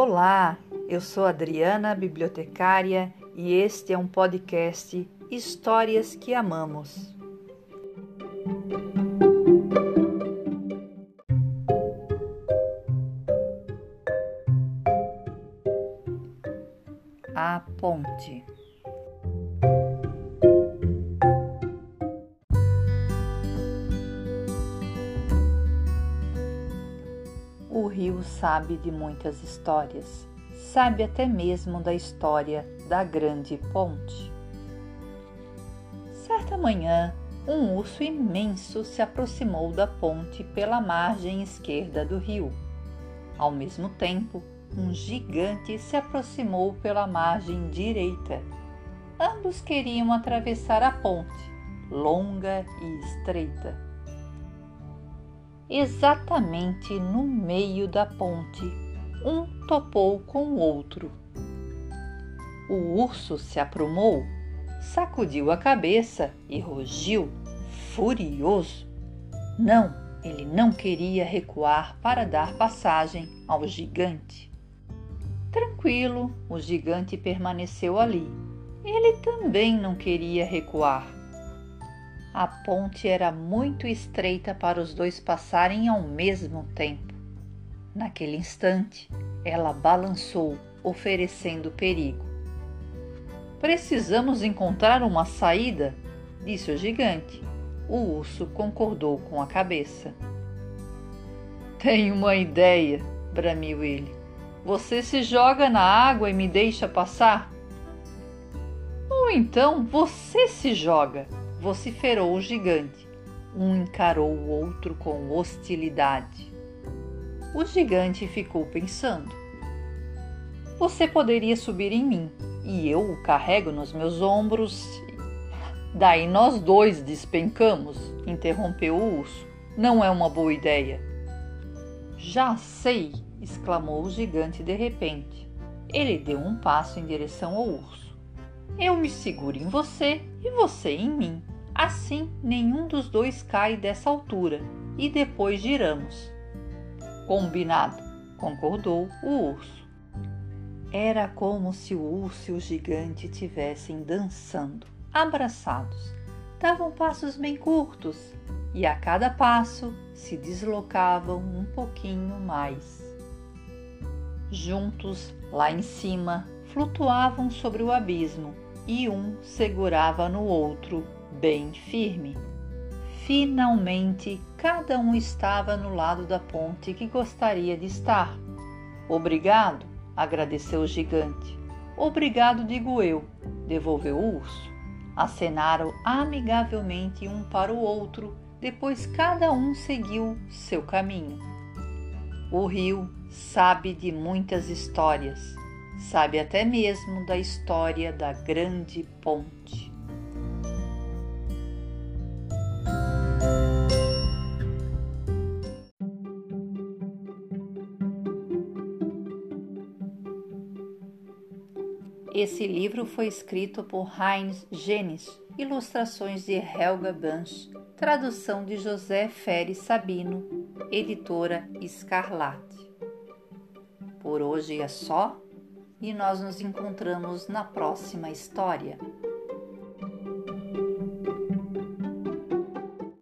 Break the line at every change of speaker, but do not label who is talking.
Olá, eu sou Adriana, bibliotecária, e este é um podcast Histórias que Amamos. A Ponte rio sabe de muitas histórias, sabe até mesmo da história da Grande Ponte. Certa manhã, um urso imenso se aproximou da ponte pela margem esquerda do rio. Ao mesmo tempo, um gigante se aproximou pela margem direita. Ambos queriam atravessar a ponte, longa e estreita exatamente no meio da ponte. Um topou com o outro. O urso se aprumou, sacudiu a cabeça e rugiu, furioso. Não, ele não queria recuar para dar passagem ao gigante. Tranquilo, o gigante permaneceu ali. Ele também não queria recuar. A ponte era muito estreita para os dois passarem ao mesmo tempo. Naquele instante, ela balançou, oferecendo perigo. Precisamos encontrar uma saída, disse o gigante. O urso concordou com a cabeça. Tenho uma ideia, bramiu ele. Você se joga na água e me deixa passar? Ou então você se joga, vociferou o gigante. Um encarou o outro com hostilidade. O gigante ficou pensando. Você poderia subir em mim e eu o carrego nos meus ombros. Daí nós dois despencamos, interrompeu o urso. Não é uma boa ideia. Já sei, exclamou o gigante de repente. Ele deu um passo em direção ao urso. Eu me seguro em você e você em mim. Assim, nenhum dos dois cai dessa altura e depois giramos. Combinado, concordou o urso. Era como se o urso e o gigante tivessem dançando, abraçados. Davam passos bem curtos e a cada passo se deslocavam um pouquinho mais. Juntos, lá em cima, flutuavam sobre o abismo e um segurava no outro bem firme. Finalmente, cada um estava no lado da ponte que gostaria de estar. Obrigado, agradeceu o gigante. Obrigado, digo eu, devolveu o urso. Acenaram amigavelmente um para o outro, depois cada um seguiu seu caminho. O rio sabe de muitas histórias sabe até mesmo da história da Grande Ponte. Esse livro foi escrito por Heinz Genis, ilustrações de Helga Banch, tradução de José Feres Sabino, editora Escarlate. Por hoje é só e nós nos encontramos na próxima história.